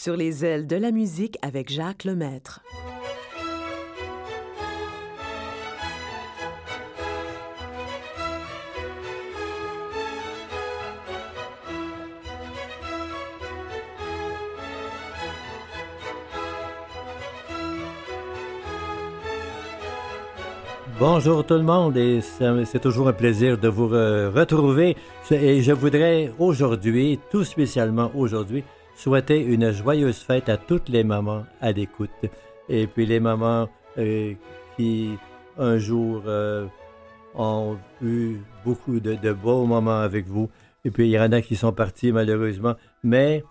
Sur les ailes de la musique avec Jacques Lemaître. Bonjour tout le monde et c'est toujours un plaisir de vous retrouver et je voudrais aujourd'hui, tout spécialement aujourd'hui, souhaiter une joyeuse fête à toutes les mamans à l'écoute et puis les mamans euh, qui un jour euh, ont eu beaucoup de, de, beaux moments avec vous et puis il y en a qui sont partis malheureusement mais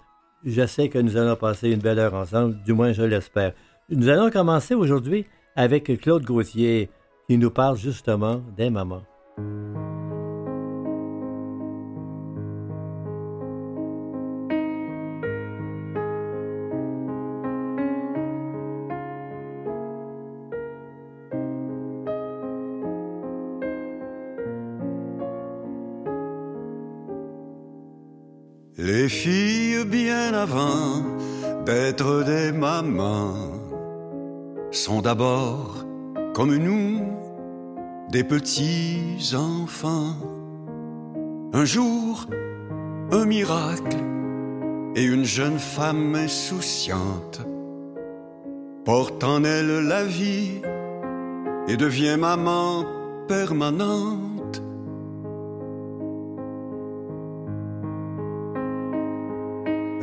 je sais que nous allons passer une belle heure ensemble, du moins je l'espère. Nous allons commencer aujourd'hui avec Claude Gauthier qui nous parle justement des mamans. Les filles bien avant d'être des mamans sont d'abord comme nous, des petits enfants. Un jour, un miracle et une jeune femme insouciante porte en elle la vie et devient maman permanente.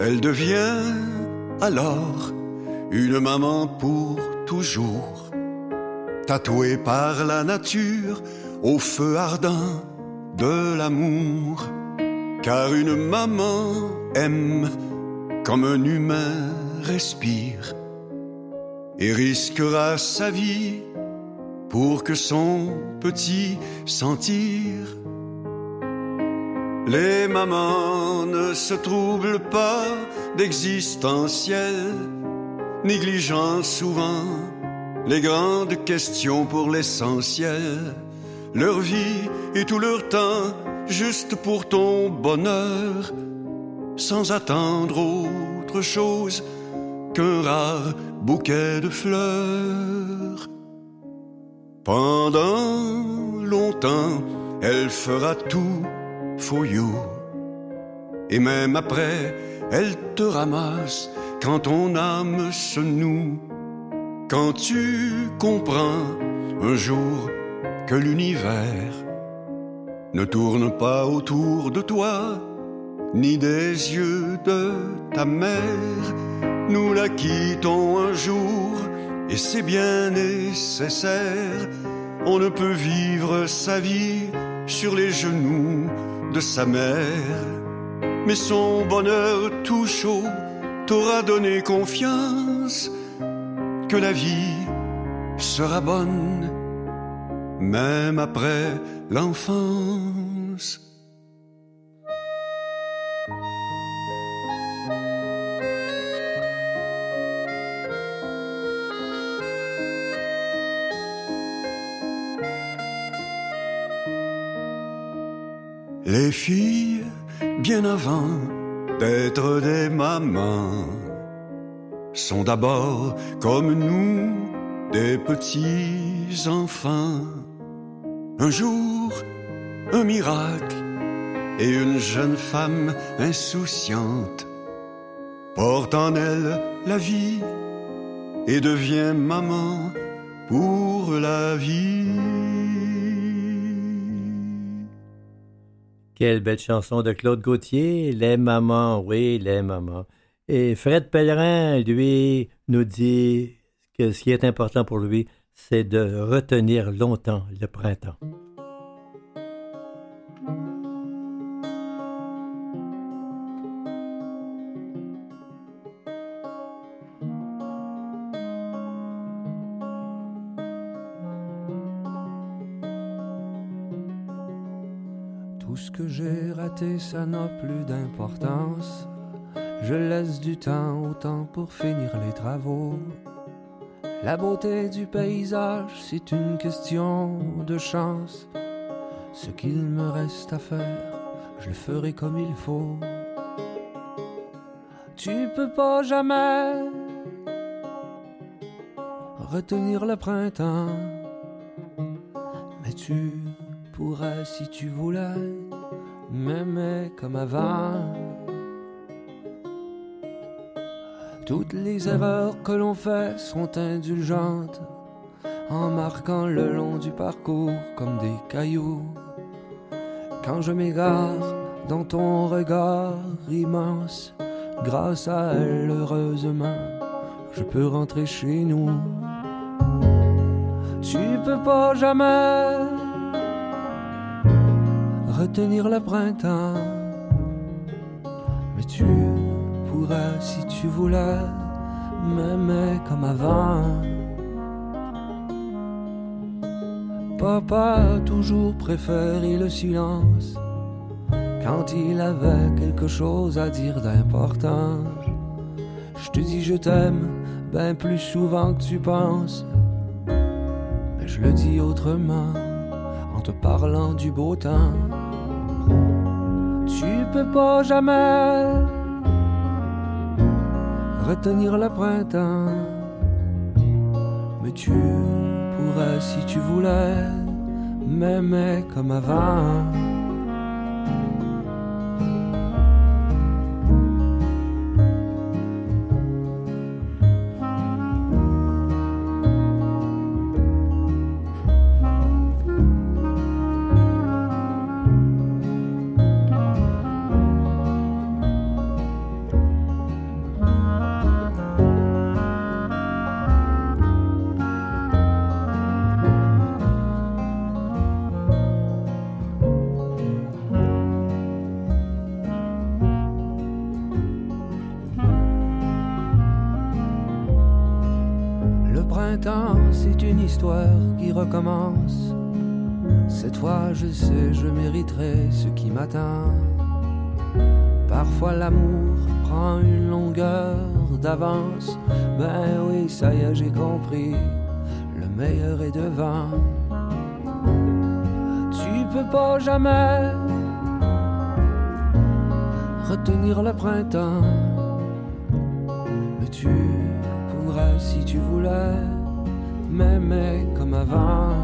Elle devient alors une maman pour toujours tatoué par la nature au feu ardent de l'amour. Car une maman aime comme un humain respire et risquera sa vie pour que son petit sentir. Les mamans ne se troublent pas d'existentiel, négligeant souvent les grandes questions pour l'essentiel, leur vie et tout leur temps juste pour ton bonheur, sans attendre autre chose qu'un rare bouquet de fleurs. Pendant longtemps, elle fera tout for you. Et même après, elle te ramasse quand ton âme se noue quand tu comprends un jour que l'univers ne tourne pas autour de toi, ni des yeux de ta mère, nous la quittons un jour, et c'est bien nécessaire. On ne peut vivre sa vie sur les genoux de sa mère, mais son bonheur tout chaud t'aura donné confiance que la vie sera bonne, même après l'enfance. Les filles, bien avant d'être des mamans, sont d'abord comme nous des petits enfants. Un jour, un miracle et une jeune femme insouciante porte en elle la vie et devient maman pour la vie. Quelle belle chanson de Claude Gauthier, Les mamans, oui, les mamans. Et Fred Pellerin, lui, nous dit que ce qui est important pour lui, c'est de retenir longtemps le printemps. Que j'ai raté, ça n'a plus d'importance. Je laisse du temps au temps pour finir les travaux. La beauté du paysage, c'est une question de chance. Ce qu'il me reste à faire, je le ferai comme il faut. Tu peux pas jamais retenir le printemps, mais tu pourrais si tu voulais m'aimer comme avant. Toutes les erreurs que l'on fait sont indulgentes en marquant le long du parcours comme des cailloux. Quand je m'égare dans ton regard immense, grâce à elle, heureusement, je peux rentrer chez nous. Tu peux pas jamais retenir le printemps, mais tu pourrais si tu voulais m'aimer comme avant. Papa a toujours préféré le silence quand il avait quelque chose à dire d'important. Je te dis je t'aime bien plus souvent que tu penses, mais je le dis autrement en te parlant du beau temps. Tu peux pas jamais retenir le printemps, mais tu pourrais si tu voulais m'aimer comme avant. Qui recommence. Cette fois, je sais, je mériterai ce qui m'attend. Parfois, l'amour prend une longueur d'avance. Ben oui, ça y est, j'ai compris. Le meilleur est devant. Tu peux pas jamais retenir le printemps. Mais tu pourrais si tu voulais m'aimer comme avant.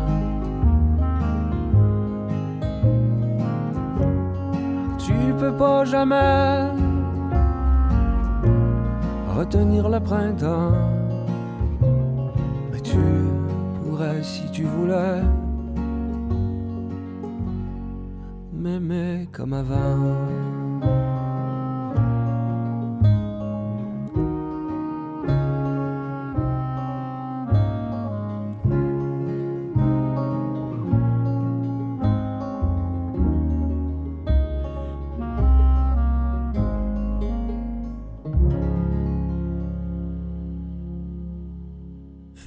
Tu peux pas jamais retenir le printemps, mais tu pourrais si tu voulais m'aimer comme avant.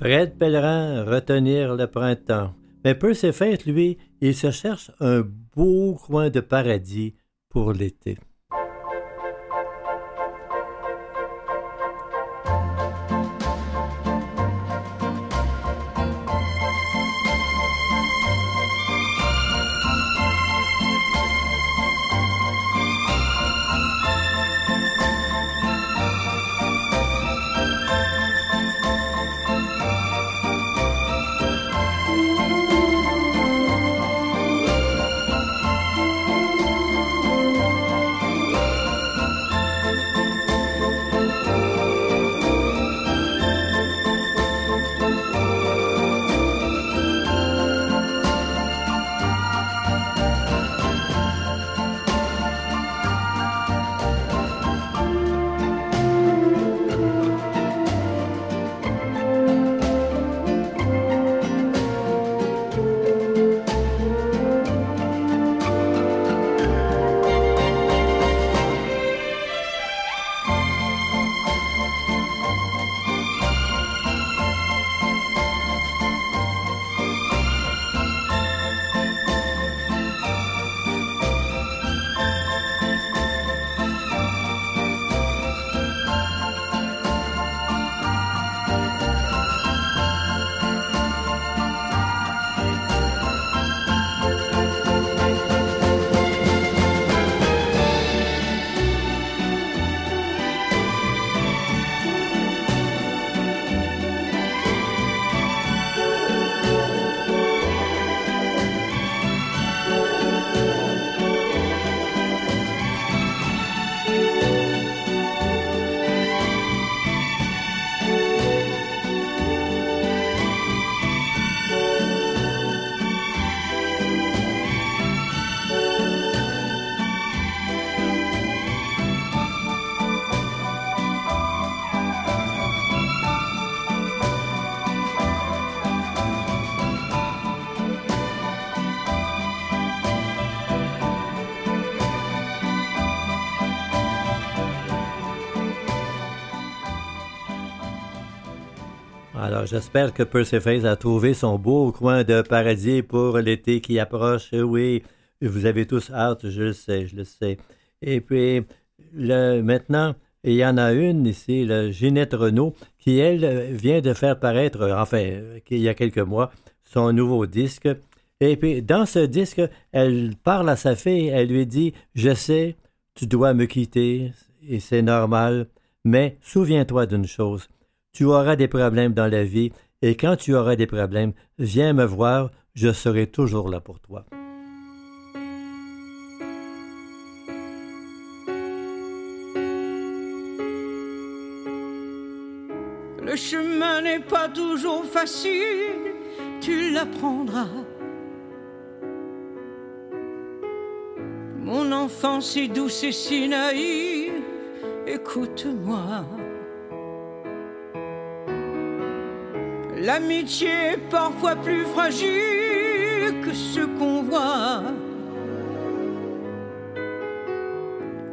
Fred Pellerin, retenir le printemps. Mais peu fait, lui, il se cherche un beau coin de paradis pour l'été. J'espère que Persephone a trouvé son beau coin de paradis pour l'été qui approche. Oui, vous avez tous hâte, je le sais, je le sais. Et puis, le, maintenant, il y en a une ici, la Ginette Renault, qui, elle, vient de faire paraître, enfin, il y a quelques mois, son nouveau disque. Et puis, dans ce disque, elle parle à sa fille, elle lui dit Je sais, tu dois me quitter, et c'est normal, mais souviens-toi d'une chose tu auras des problèmes dans la vie, et quand tu auras des problèmes, viens me voir, je serai toujours là pour toi. Le chemin n'est pas toujours facile, tu l'apprendras. Mon enfance est douce et si naïve, écoute-moi. L'amitié est parfois plus fragile que ce qu'on voit.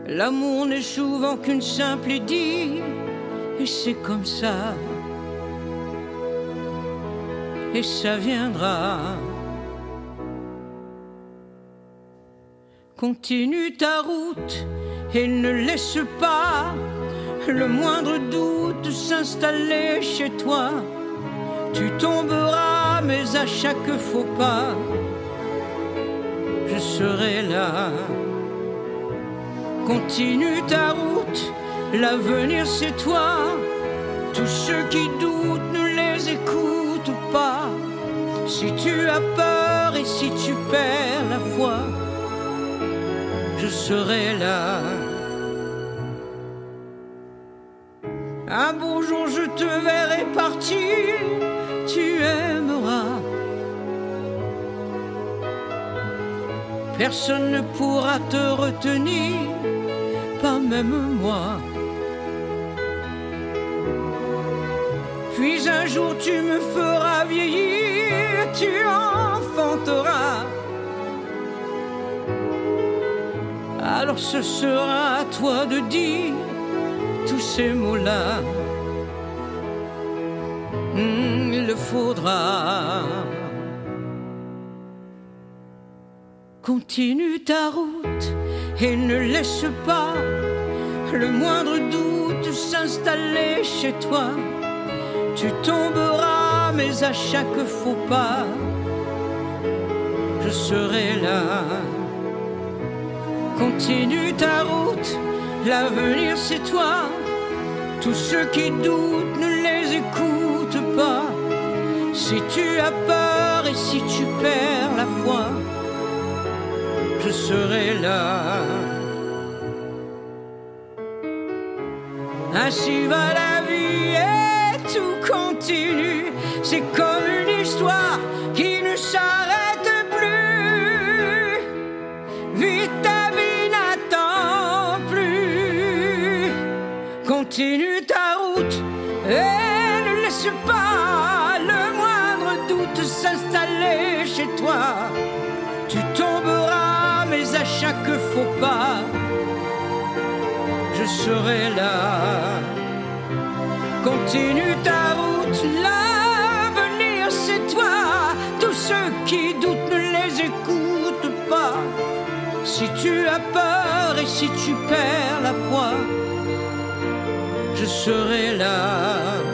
L'amour n'est souvent qu'une simple idée, et c'est comme ça. Et ça viendra. Continue ta route et ne laisse pas le moindre doute s'installer chez toi. Tu tomberas, mais à chaque faux pas, je serai là. Continue ta route, l'avenir c'est toi. Tous ceux qui doutent, ne les écoute pas. Si tu as peur et si tu perds la foi, je serai là. Un beau jour je te verrai partir Personne ne pourra te retenir, pas même moi. Puis un jour tu me feras vieillir, tu enfanteras. Alors ce sera à toi de dire tous ces mots-là. Hmm, il le faudra. Continue ta route et ne laisse pas le moindre doute s'installer chez toi. Tu tomberas, mais à chaque faux pas, je serai là. Continue ta route, l'avenir c'est toi. Tous ceux qui doutent ne les écoutent si tu as peur et si tu perds la foi, je serai là. Ainsi va la vie et tout continue. C'est comme une histoire qui ne s'arrête plus. Vite ta vie n'attend plus. Continue ta route et ne laisse pas le moindre doute s'installer chez toi. Chaque faux pas, je serai là. Continue ta route, l'avenir c'est toi. Tous ceux qui doutent ne les écoutent pas. Si tu as peur et si tu perds la foi, je serai là.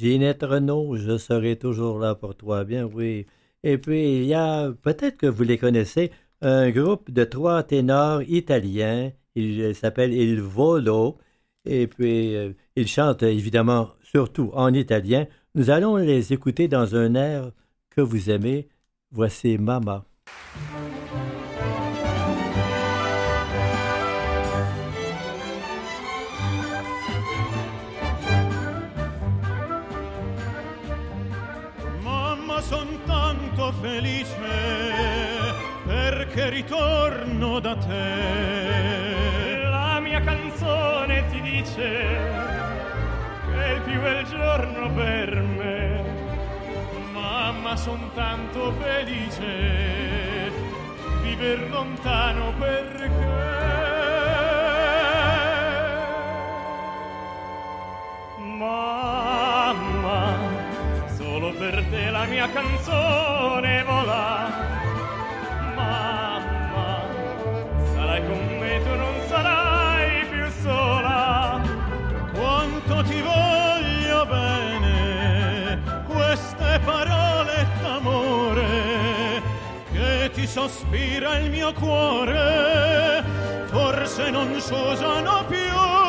Ginette Renault, je serai toujours là pour toi, bien oui. Et puis, il y a, peut-être que vous les connaissez, un groupe de trois ténors italiens. Il s'appelle Il Volo. Et puis, euh, ils chantent évidemment surtout en italien. Nous allons les écouter dans un air que vous aimez. Voici Mama. Felice perché ritorno da te. La mia canzone ti dice che il più bel giorno per me. Mamma, son tanto felice, viver lontano perché. Mamma, per te la mia canzone vola. Mamma, sarai con me, tu non sarai più sola. Quanto ti voglio bene, queste parole d'amore che ti sospira il mio cuore, forse non s'usano più.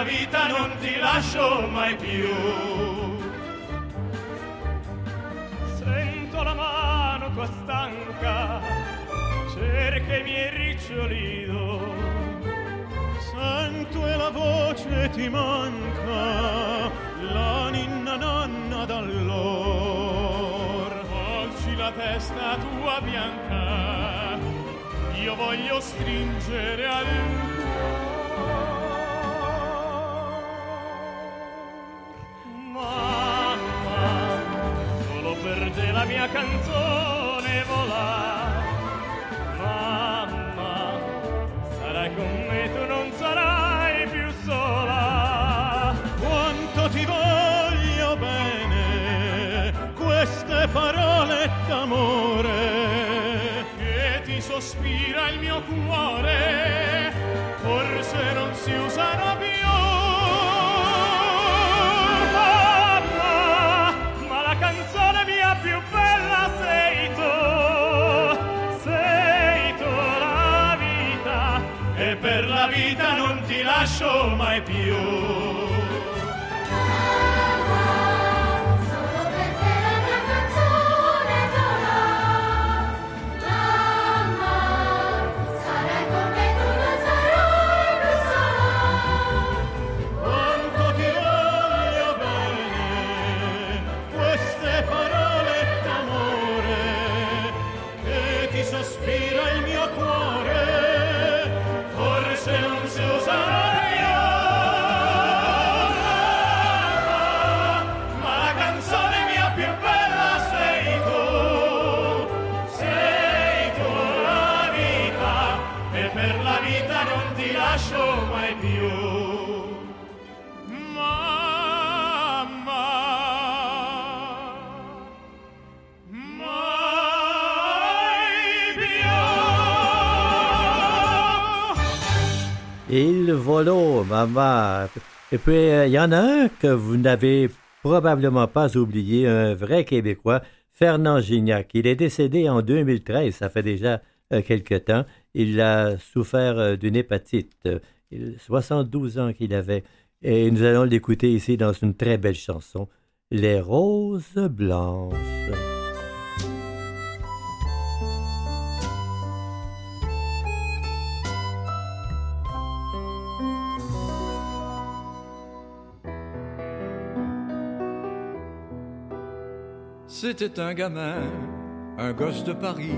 La vita non ti lascio mai più. Sento la mano tua stanca, cerca i miei ricciolido. Sento e la voce ti manca, la ninna nanna d'allor. Volgi la testa tua bianca, io voglio stringere al Mamma, mia canzone vola. Mamma, sarai con me, tu non sarai più sola. Quanto ti voglio bene, queste parole d'amore che ti sospira il mio cuore, forse non si usano più. Ti lascio Et puis, euh, il y en a un que vous n'avez probablement pas oublié, un vrai Québécois, Fernand Gignac. Il est décédé en 2013, ça fait déjà euh, quelque temps. Il a souffert euh, d'une hépatite. Euh, il- 72 ans qu'il avait. Et nous allons l'écouter ici dans une très belle chanson, Les Roses Blanches. C'était un gamin, un gosse de Paris.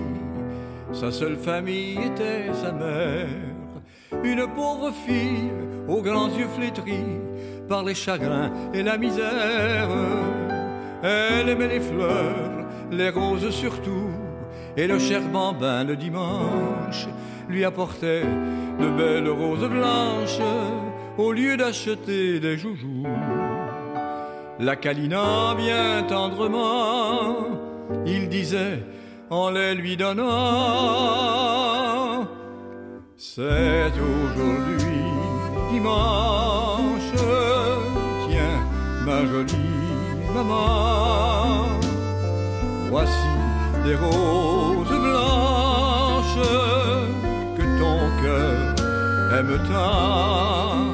Sa seule famille était sa mère. Une pauvre fille aux grands yeux flétris par les chagrins et la misère. Elle aimait les fleurs, les roses surtout, et le cher bambin le dimanche lui apportait de belles roses blanches au lieu d'acheter des joujoux. La câlinant bien tendrement, il disait en les lui donnant C'est aujourd'hui dimanche, tiens ma jolie maman, voici des roses blanches que ton cœur aime tant.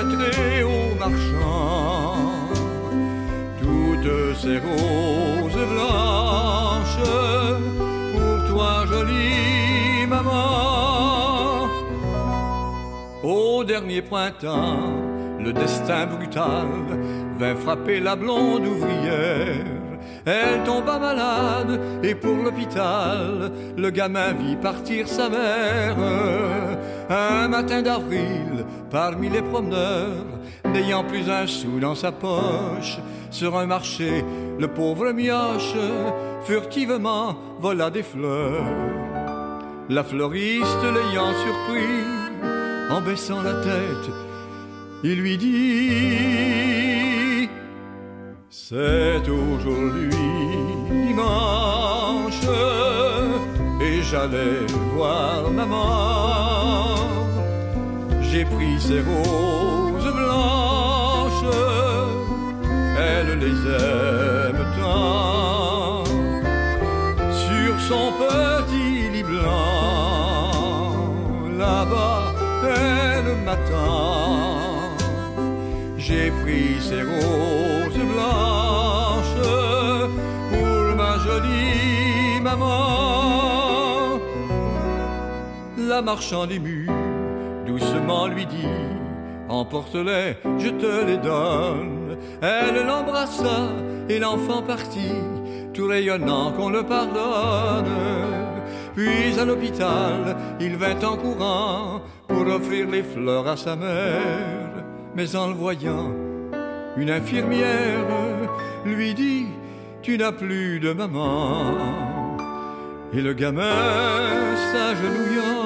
J'achèterai au marchand toutes ces roses blanches pour toi, jolie maman. Au dernier printemps, le destin brutal vint frapper la blonde ouvrière. Elle tomba malade et pour l'hôpital, le gamin vit partir sa mère. Un matin d'avril, parmi les promeneurs, n'ayant plus un sou dans sa poche, sur un marché, le pauvre mioche furtivement vola des fleurs. La fleuriste l'ayant surpris, en baissant la tête, il lui dit C'est aujourd'hui dimanche et j'allais voir maman. J'ai pris ses roses blanches, elle les aime tant. Sur son petit lit blanc, là-bas, elle m'attend. J'ai pris ses roses blanches La marchande émue doucement lui dit Emporte-les, je te les donne. Elle l'embrassa et l'enfant partit, tout rayonnant qu'on le pardonne. Puis à l'hôpital, il vint en courant pour offrir les fleurs à sa mère. Mais en le voyant, une infirmière lui dit Tu n'as plus de maman. Et le gamin, s'agenouillant,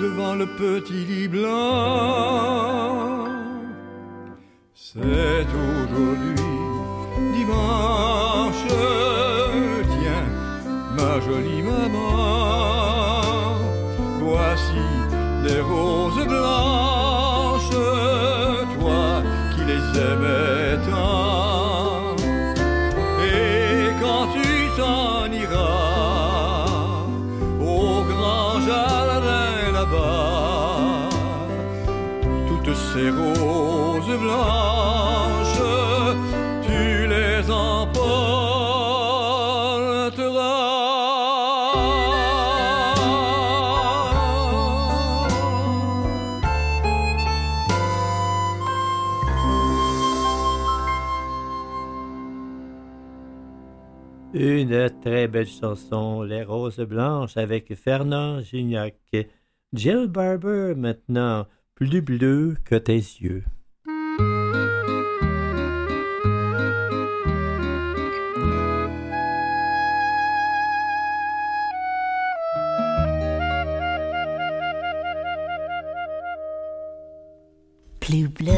devant le petit lit blanc C'est aujourd'hui dimanche, tiens, ma jolie maman, voici des roses blanches, toi qui les aimais tant. Ces roses blanches, tu les emporteras. Une très belle chanson, Les Roses Blanches, avec Fernand Gignac. Jill Barber, maintenant, plus bleu que tes yeux. Plus bleu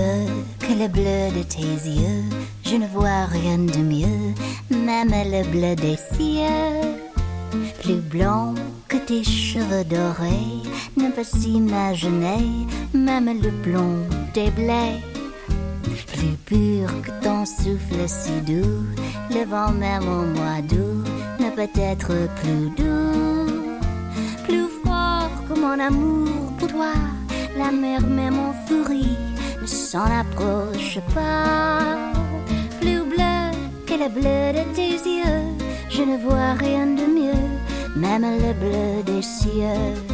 que le bleu de tes yeux, je ne vois rien de mieux, même le bleu des cieux. Plus blond que tes cheveux dorés, ne peut s'imaginer, même le blond des blés. Plus pur que ton souffle si doux, le vent même au mois d'août ne peut être plus doux. Plus fort que mon amour pour toi, la mer même en furie ne s'en approche pas. Plus bleu que le bleu de tes yeux, je ne vois rien de mieux, même le bleu des cieux.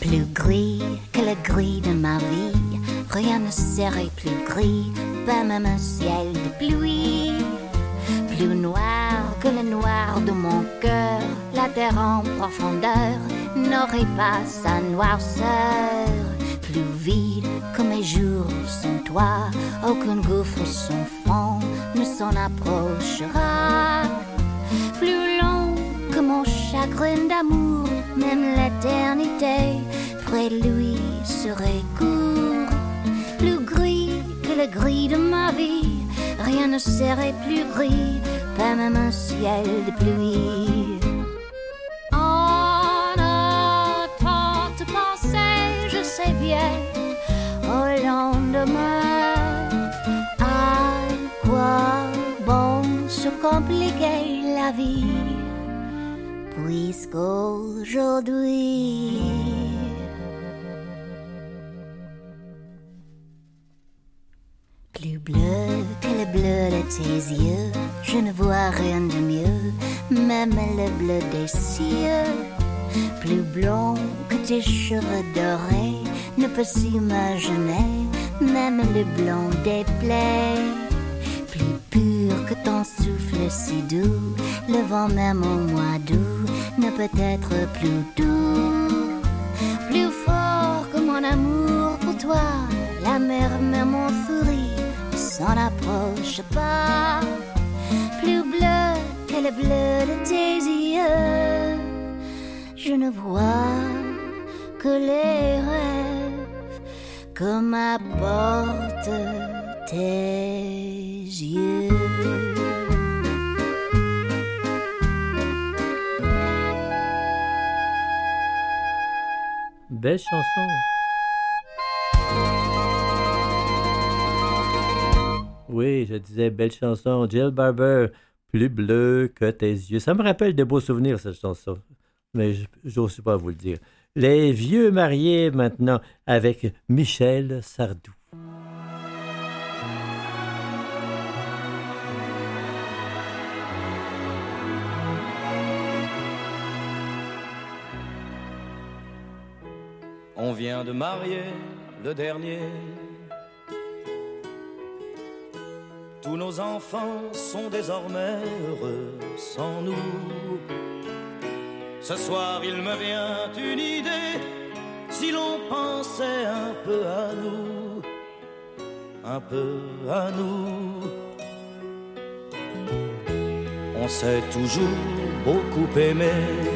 Plus gris que le gris de ma vie, rien ne serait plus gris, pas même un ciel de pluie. Plus noir que le noir de mon cœur, la terre en profondeur n'aurait pas sa noirceur. Plus vide que mes jours sans toi, aucun gouffre sans fond ne s'en approchera. Plus long que mon chagrin d'amour, même l'éternité près de lui serait court. Plus gris que le gris de ma vie, rien ne serait plus gris, pas même un ciel de pluie. En attendant de penser, je sais bien, au lendemain, à quoi bon se compliquer la vie? Plus bleu que le bleu de tes yeux, je ne vois rien de mieux, même le bleu des cieux. Plus blond que tes cheveux dorés, ne peut s'imaginer, même le blond des plaies. Pur que ton souffle si doux, le vent même au mois d'août ne peut être plus doux. Plus fort que mon amour pour toi, la mer même en furie s'en approche pas. Plus bleu que le bleu de tes yeux, je ne vois que les rêves que m'apportent Belle chanson. Oui, je disais belle chanson. Jill Barber, plus bleu que tes yeux. Ça me rappelle de beaux souvenirs, cette chanson. Mais je n'ose pas vous le dire. Les vieux mariés maintenant avec Michel Sardou. On vient de marier le dernier. Tous nos enfants sont désormais heureux sans nous. Ce soir, il me vient une idée. Si l'on pensait un peu à nous, un peu à nous. On s'est toujours beaucoup aimé.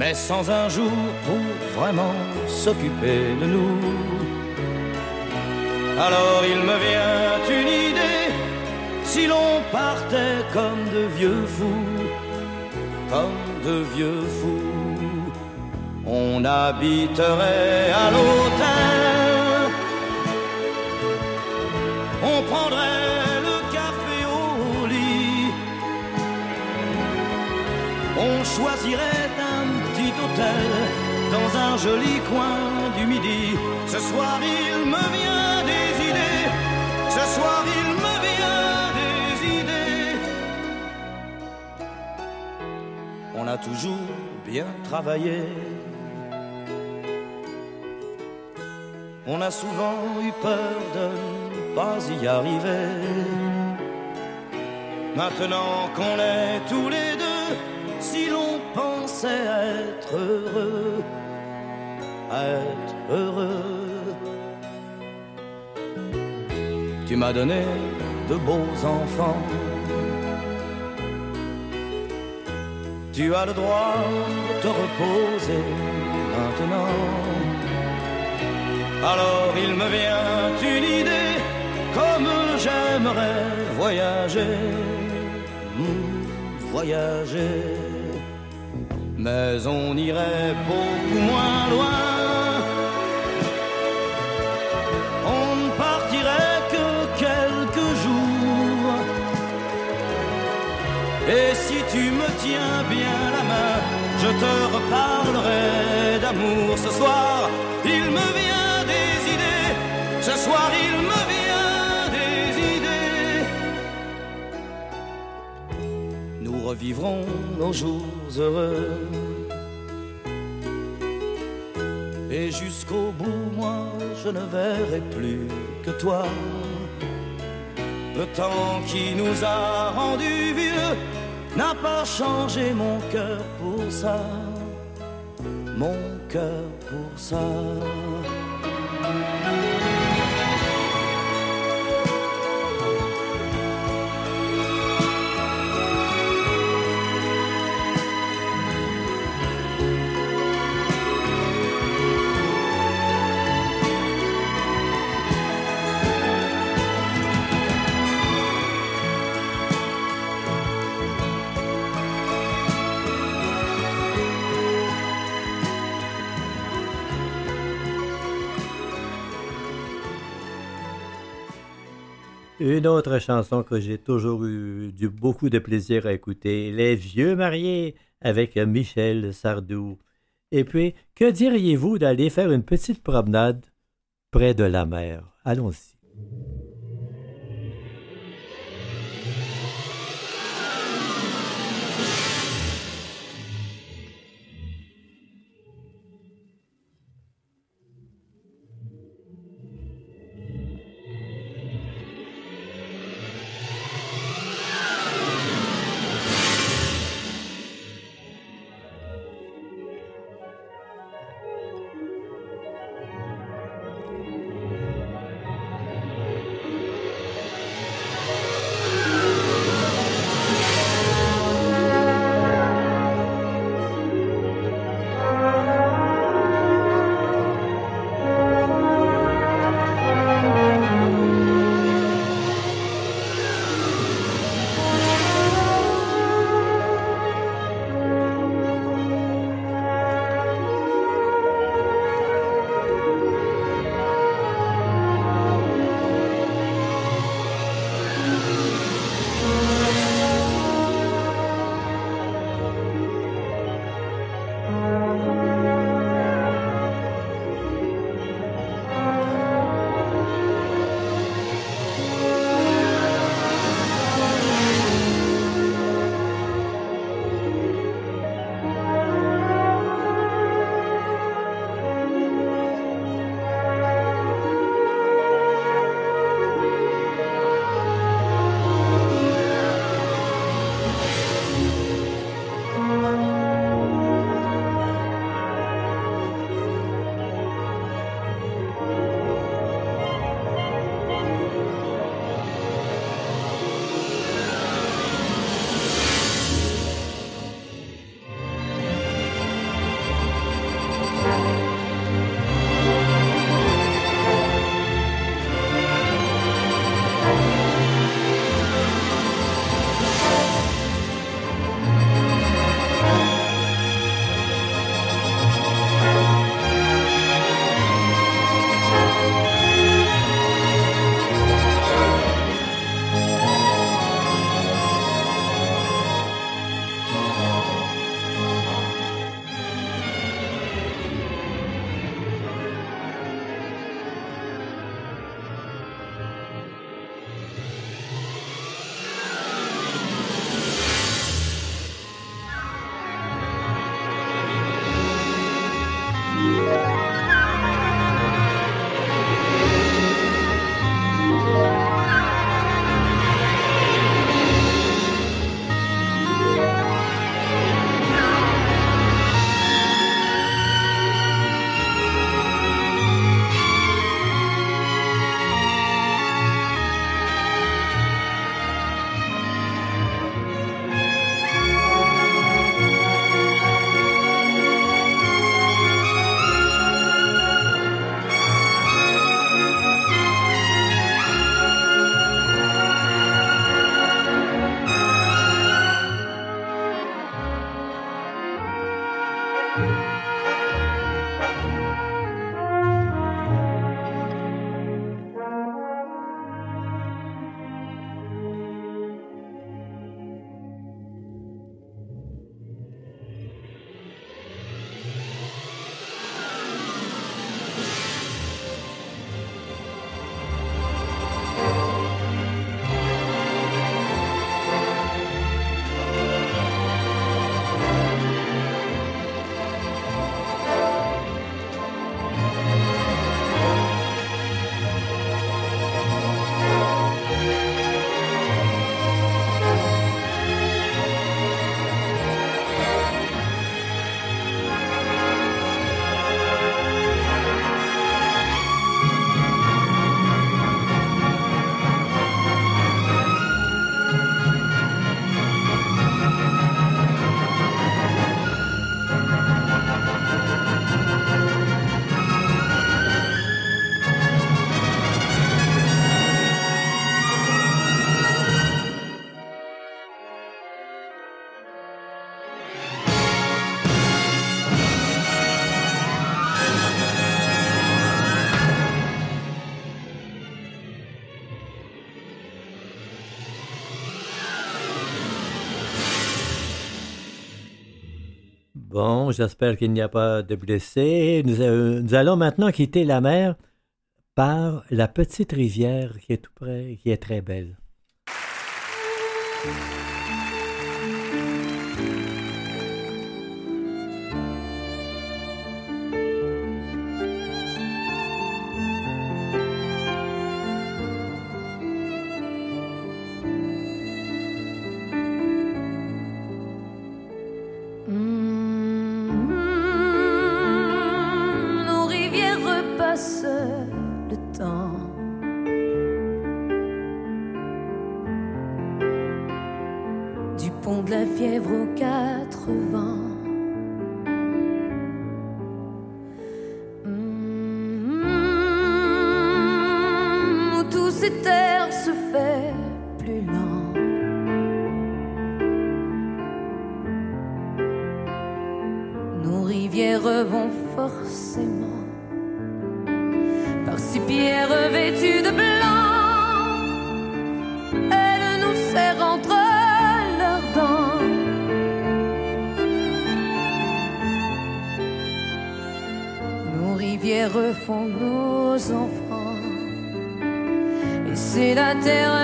Mais sans un jour pour vraiment s'occuper de nous. Alors il me vient une idée, si l'on partait comme de vieux fous, comme de vieux fous, on habiterait à l'hôtel, on prendrait le café au lit, on choisirait dans un joli coin du midi. Ce soir il me vient des idées, ce soir il me vient des idées. On a toujours bien travaillé. On a souvent eu peur de ne pas y arriver. Maintenant qu'on est tous les deux, si l'on pensait être heureux, être heureux. Tu m'as donné de beaux enfants. Tu as le droit de te reposer maintenant. Alors il me vient une idée, comme j'aimerais voyager, mm, voyager. Mais on irait beaucoup moins loin. On ne partirait que quelques jours. Et si tu me tiens bien la main, je te reparlerai d'amour ce soir. Il me vient des idées, ce soir il me vient des idées. Nous revivrons nos jours heureux. Et jusqu'au bout, moi, je ne verrai plus que toi. Le temps qui nous a rendus vieux n'a pas changé mon cœur pour ça. Mon cœur pour ça. Une autre chanson que j'ai toujours eu du, beaucoup de plaisir à écouter, Les Vieux Mariés avec Michel Sardou. Et puis, que diriez-vous d'aller faire une petite promenade près de la mer? Allons-y. J'espère qu'il n'y a pas de blessés. Euh, nous, allons maintenant quitter la mer par la petite rivière qui est tout près, qui est très belle. fièvre aux quatre vents. I terre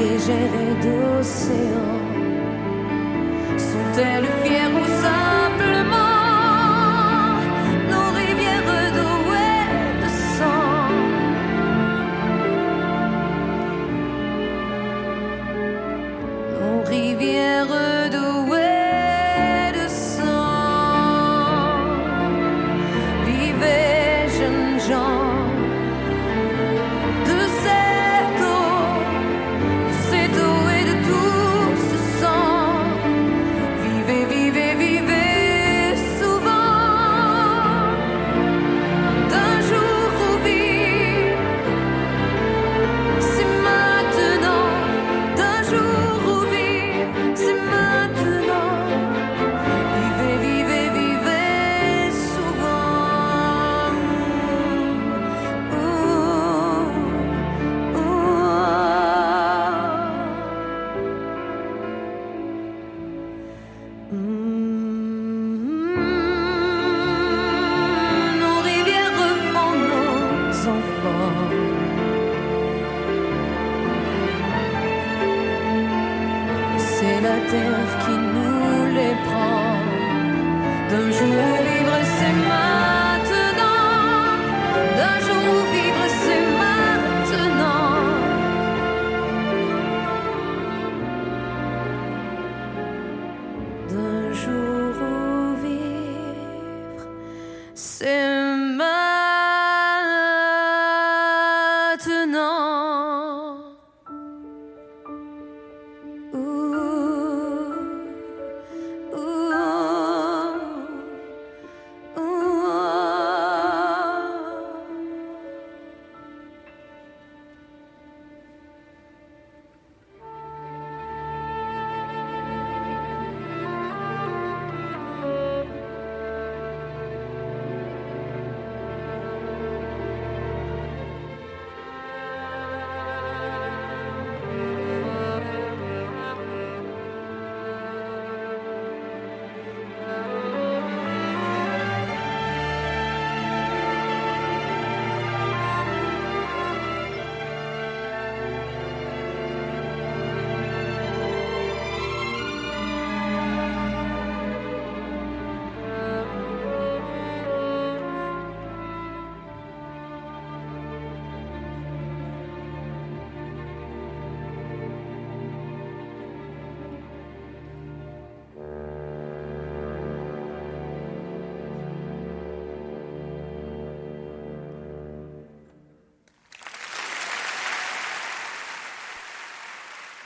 légère et d'océan. Sont-elles fières ou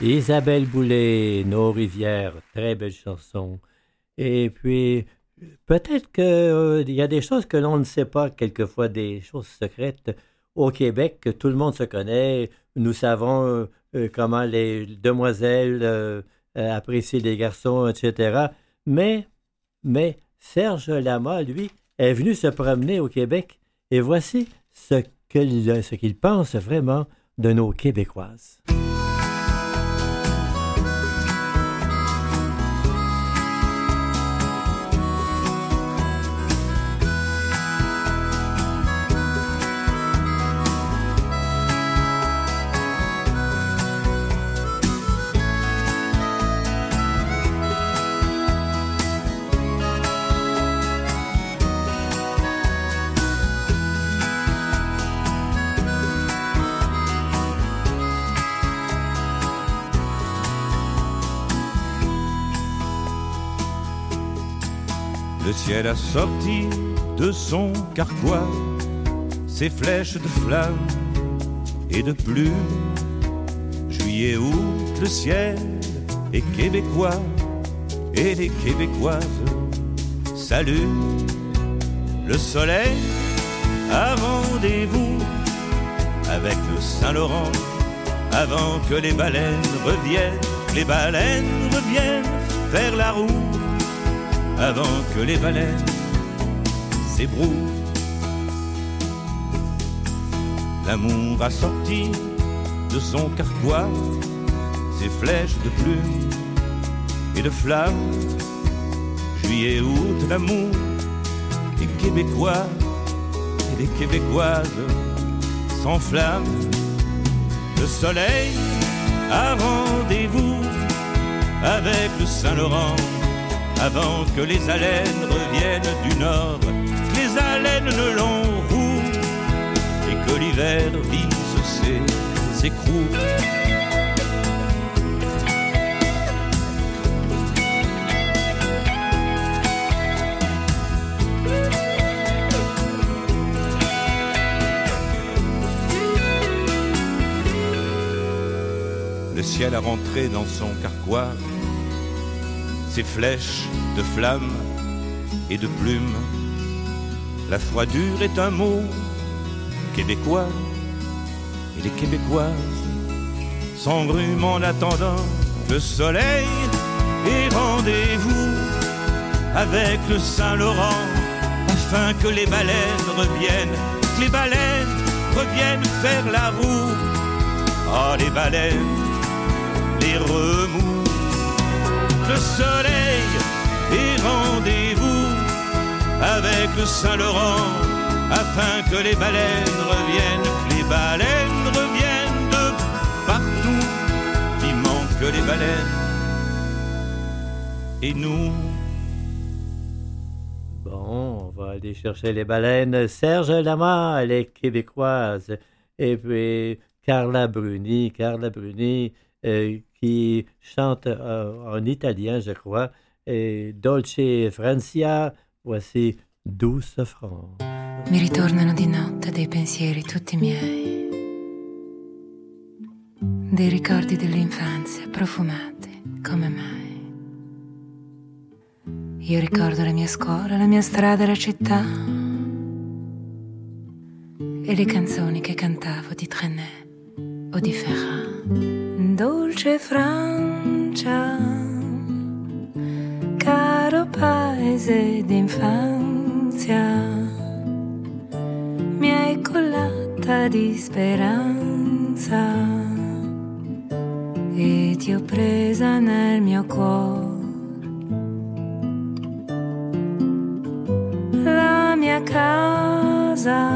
Isabelle Boulay, Nos rivières, très belle chanson. Et puis, peut-être qu'il y a des choses que l'on ne sait pas, quelquefois des choses secrètes. Au Québec, tout le monde se connaît. Nous savons euh, euh, comment les demoiselles euh, euh, apprécient les garçons, etc. Mais, mais Serge Lama, lui, est venu se promener au Québec et voici ce qu'il pense vraiment de nos Québécoises. Ciel a sorti de son carquois ses flèches de flammes et de plumes. Juillet, août, le ciel est québécois et les québécoises saluent le soleil a rendez-vous avec le Saint-Laurent avant que les baleines reviennent, les baleines reviennent faire la roue avant que les baleines s'ébrouent. L'amour a sorti de son carquois ses flèches de plumes et de flammes. Juillet, août, l'amour des Québécois et des Québécoises s'enflamme. Le soleil a rendez-vous avec le Saint-Laurent avant que les haleines reviennent du nord, que les haleines ne l'ont roue et que l'hiver vise ses écrous. Le ciel a rentré dans son carquois ses flèches de flammes et de plumes. La froidure est un mot québécois et les québécoises s'engrument en attendant le soleil et rendez-vous avec le Saint-Laurent afin que les baleines reviennent, que les baleines reviennent faire la roue. Ah, les baleines les remous le soleil et rendez-vous avec le Saint-Laurent afin que les baleines reviennent, les baleines reviennent de partout. Il manque les baleines et nous? Bon, on va aller chercher les baleines. Serge Lama, les Québécoises. Et puis Carla Bruni, Carla Bruni, euh, qui chante euh, en italien, je crois. Et Dolce Francia, voici Douce France. Mi ritornano di notte dei pensieri tutti miei, dei ricordi dell'infanzia profumati come mai. Io ricordo la mia scuola, la mia strada, la città e le canzoni che cantavo di Trenet o di Ferrat. Dolce Francia, caro paese d'infanzia, mi hai collata di speranza e ti ho presa nel mio cuore. La mia casa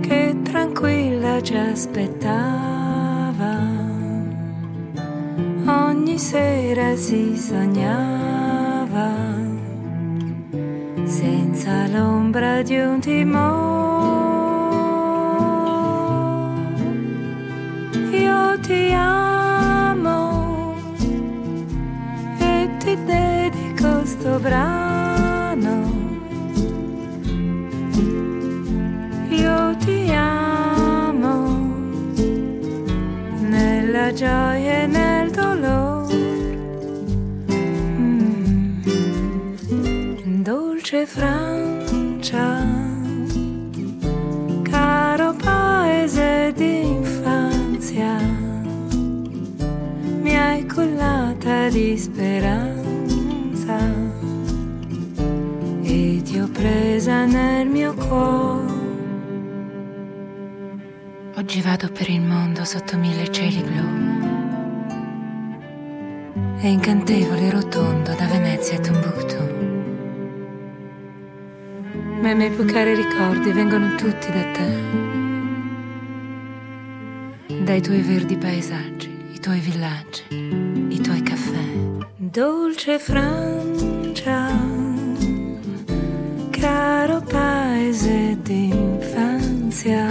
che tranquilla ci aspettava. Ogni sera si sognava senza l'ombra di un timore. Io ti amo e ti dedico sto brano. gioia e nel dolore. Mm. Dolce Francia, caro paese d'infanzia, mi hai collata di speranza e ti ho presa nel mio cuore. Oggi vado per il mondo sotto mille cieli blu è incantevole e rotondo da Venezia a Timbuktu. Ma i miei più cari ricordi vengono tutti da te. Dai tuoi verdi paesaggi, i tuoi villaggi, i tuoi caffè. Dolce Francia, caro paese d'infanzia,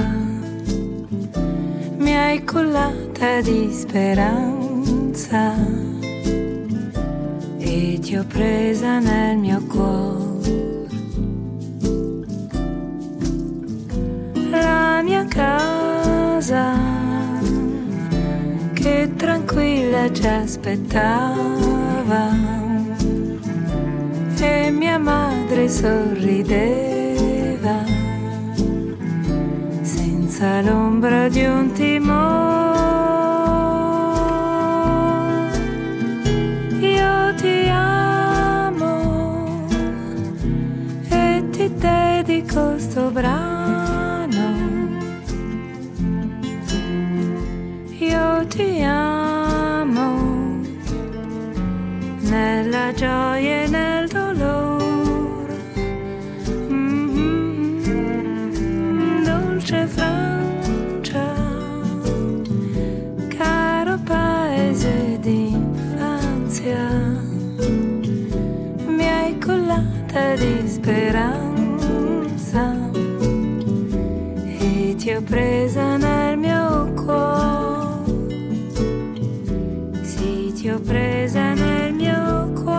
mi hai cullata di speranza ti ho presa nel mio cuore. La mia casa che tranquilla ci aspettava e mia madre sorrideva senza l'ombra di un timore. Brano. Io ti amo nella gioia e nel dolore. Mm, Dolce Francia, caro paese d'infanzia, mi hai collata di speranza presa nel mio cuore. Sì, ti ho presa nel mio cuore.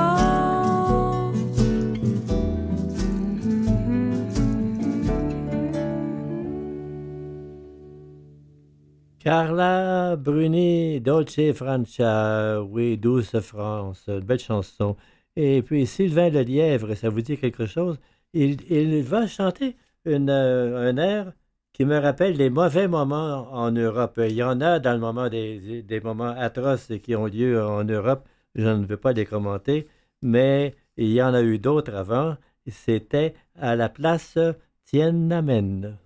Carla Bruni, Dolce Francia, oui, Douce France, belle chanson. Et puis Sylvain Lelièvre, ça vous dit quelque chose? Il, il va chanter une, euh, un air qui me rappelle les mauvais moments en Europe. Il y en a dans le moment des, moments atroces qui ont lieu en Europe. Je ne veux pas les commenter, mais il y en a eu d'autres avant. C'était à la place Tiananmen.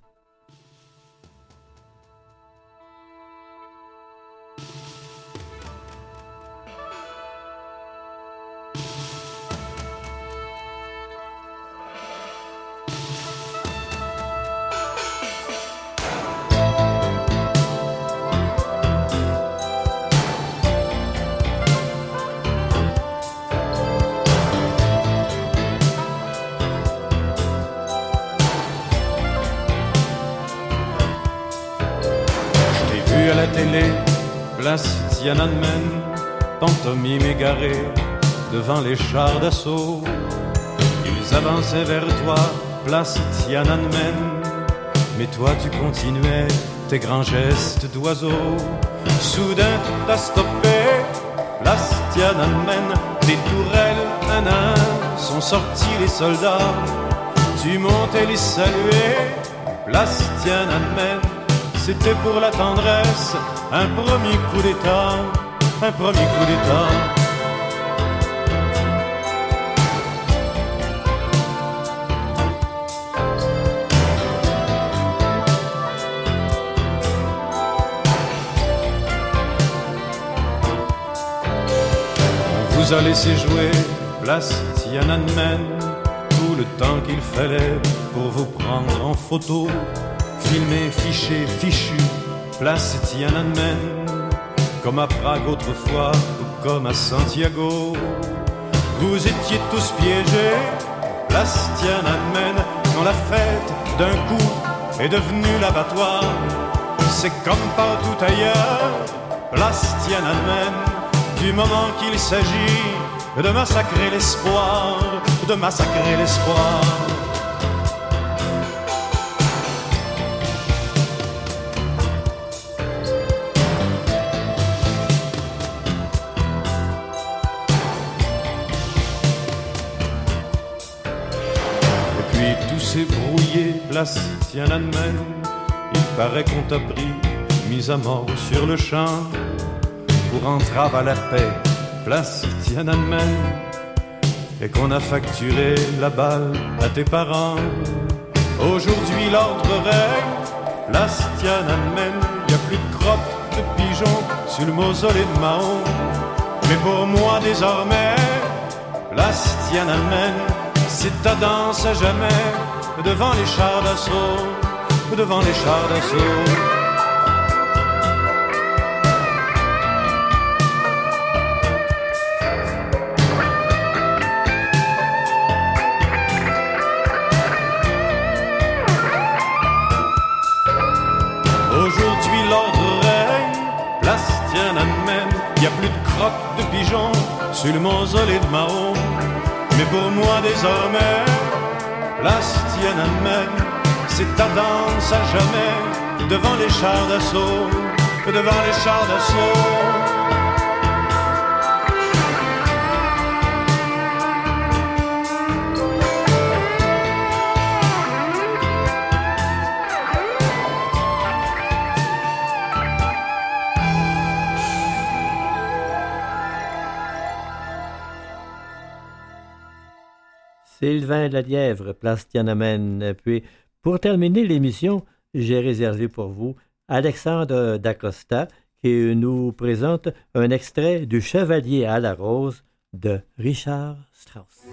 Devant les chars d'assaut. Ils avançaient vers toi, place Tiananmen, mais toi tu continuais tes grands gestes d'oiseau. Soudain a stoppé, place Tiananmen, des tourelles, un à un, sont sortis les soldats. Tu montais les saluer, place Tiananmen. C'était pour la tendresse, un premier coup d'état, un premier coup d'état. On vous a laissé jouer, place Tiananmen, tout le temps qu'il fallait pour vous prendre en photo. Filmé, fiché, fichu, place Tiananmen, comme à Prague autrefois ou comme à Santiago. Vous étiez tous piégés, place Tiananmen, quand la fête d'un coup est devenue l'abattoir. C'est comme partout ailleurs, place Tiananmen, du moment qu'il s'agit de massacrer l'espoir, de massacrer l'espoir. Depuis tout s'est brouillé, place Tiananmen. Il paraît qu'on t'a pris, mis à mort sur le champ. Pour entrave à la paix, place Tiananmen. Et qu'on a facturé la balle à tes parents. Aujourd'hui l'ordre règne, place Tiananmen. Y a plus de crottes de pigeons sur le mausolée de Mahon. Mais pour moi désormais, place Tiananmen, c'est ta danse à jamais devant les chars d'assaut, devant les chars d'assaut. De pigeons sur le mausolée de Mahon. Mais pour moi désormais, place Tiananmen, c'est ta danse à jamais devant les chars d'assaut, devant les chars d'assaut. Sylvain Lalièvre, place Tiananmen. Puis, pour terminer l'émission, j'ai réservé pour vous Alexandre Dacosta qui nous présente un extrait du Chevalier à la rose de Richard Strauss.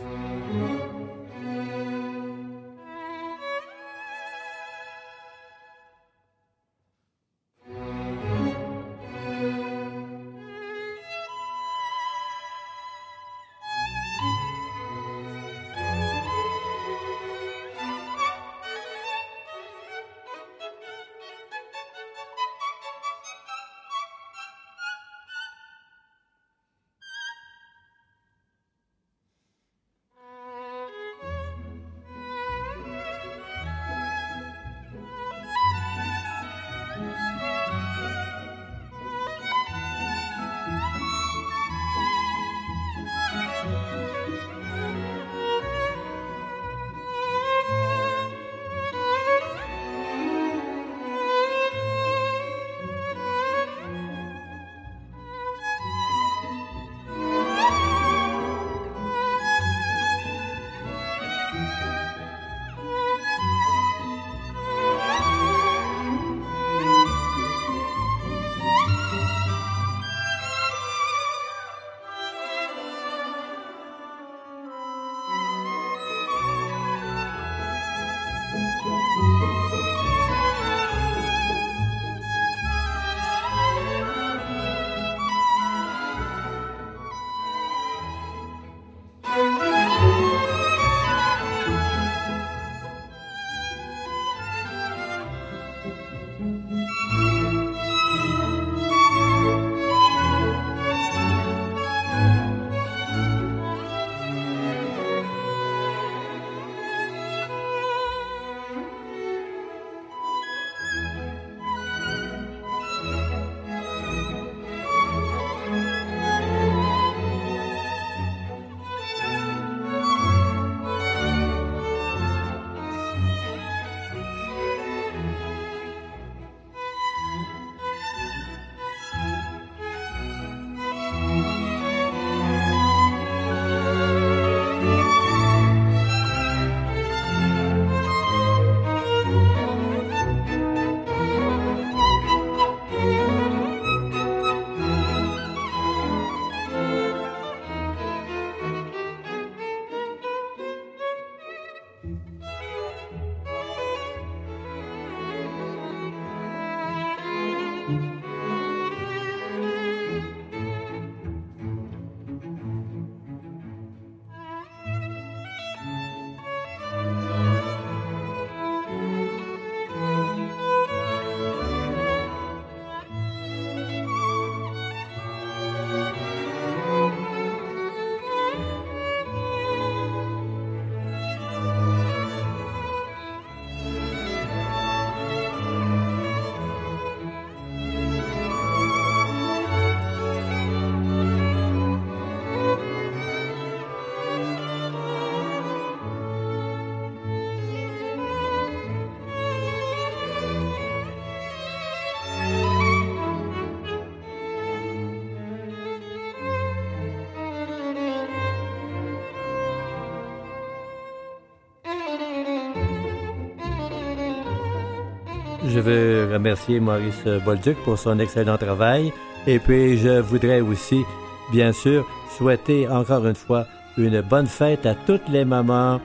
Je veux remercier Maurice Bolduc pour son excellent travail. Et puis, je voudrais aussi, bien sûr, souhaiter encore une fois une bonne fête à toutes les mamans,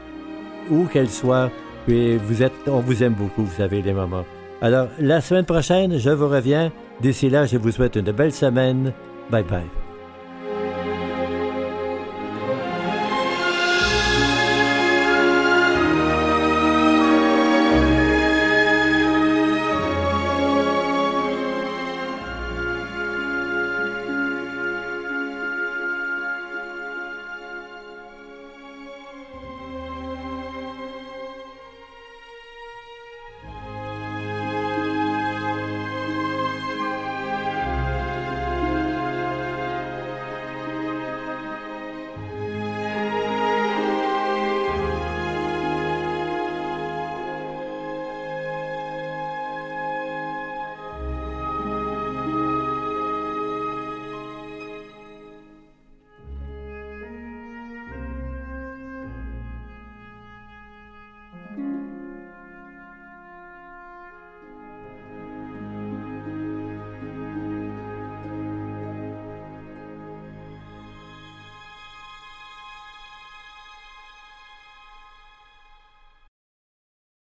où qu'elles soient. Puis, vous êtes, on vous aime beaucoup, vous savez, les mamans. Alors, la semaine prochaine, je vous reviens. D'ici là, je vous souhaite une belle semaine. Bye bye.